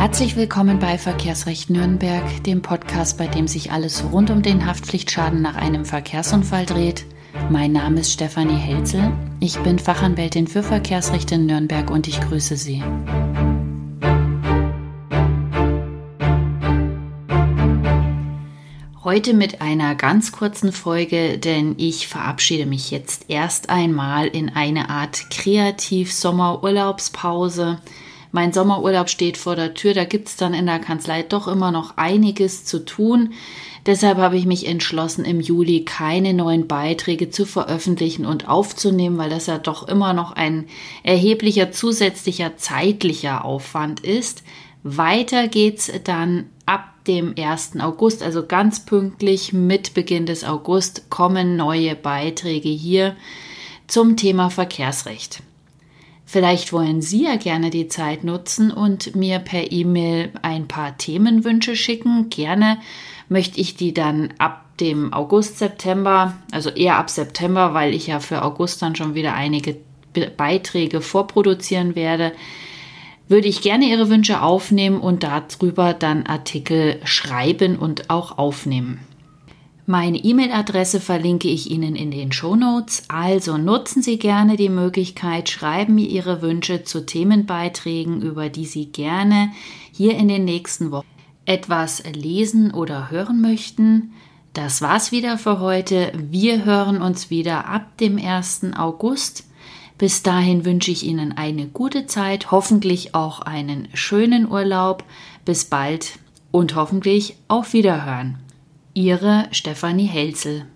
Herzlich willkommen bei Verkehrsrecht Nürnberg, dem Podcast, bei dem sich alles rund um den Haftpflichtschaden nach einem Verkehrsunfall dreht. Mein Name ist Stefanie Helzel. Ich bin Fachanwältin für Verkehrsrecht in Nürnberg und ich grüße Sie. Heute mit einer ganz kurzen Folge, denn ich verabschiede mich jetzt erst einmal in eine Art Kreativ-Sommerurlaubspause. Mein Sommerurlaub steht vor der Tür, da gibt es dann in der Kanzlei doch immer noch einiges zu tun. Deshalb habe ich mich entschlossen, im Juli keine neuen Beiträge zu veröffentlichen und aufzunehmen, weil das ja doch immer noch ein erheblicher zusätzlicher zeitlicher Aufwand ist. Weiter geht's dann ab dem 1. August, also ganz pünktlich mit Beginn des August, kommen neue Beiträge hier zum Thema Verkehrsrecht. Vielleicht wollen Sie ja gerne die Zeit nutzen und mir per E-Mail ein paar Themenwünsche schicken. Gerne möchte ich die dann ab dem August, September, also eher ab September, weil ich ja für August dann schon wieder einige Beiträge vorproduzieren werde, würde ich gerne Ihre Wünsche aufnehmen und darüber dann Artikel schreiben und auch aufnehmen. Meine E-Mail-Adresse verlinke ich Ihnen in den Show Notes. Also nutzen Sie gerne die Möglichkeit, schreiben mir Ihre Wünsche zu Themenbeiträgen, über die Sie gerne hier in den nächsten Wochen etwas lesen oder hören möchten. Das war's wieder für heute. Wir hören uns wieder ab dem 1. August. Bis dahin wünsche ich Ihnen eine gute Zeit, hoffentlich auch einen schönen Urlaub. Bis bald und hoffentlich auf Wiederhören. Ihre Stefanie Helzel.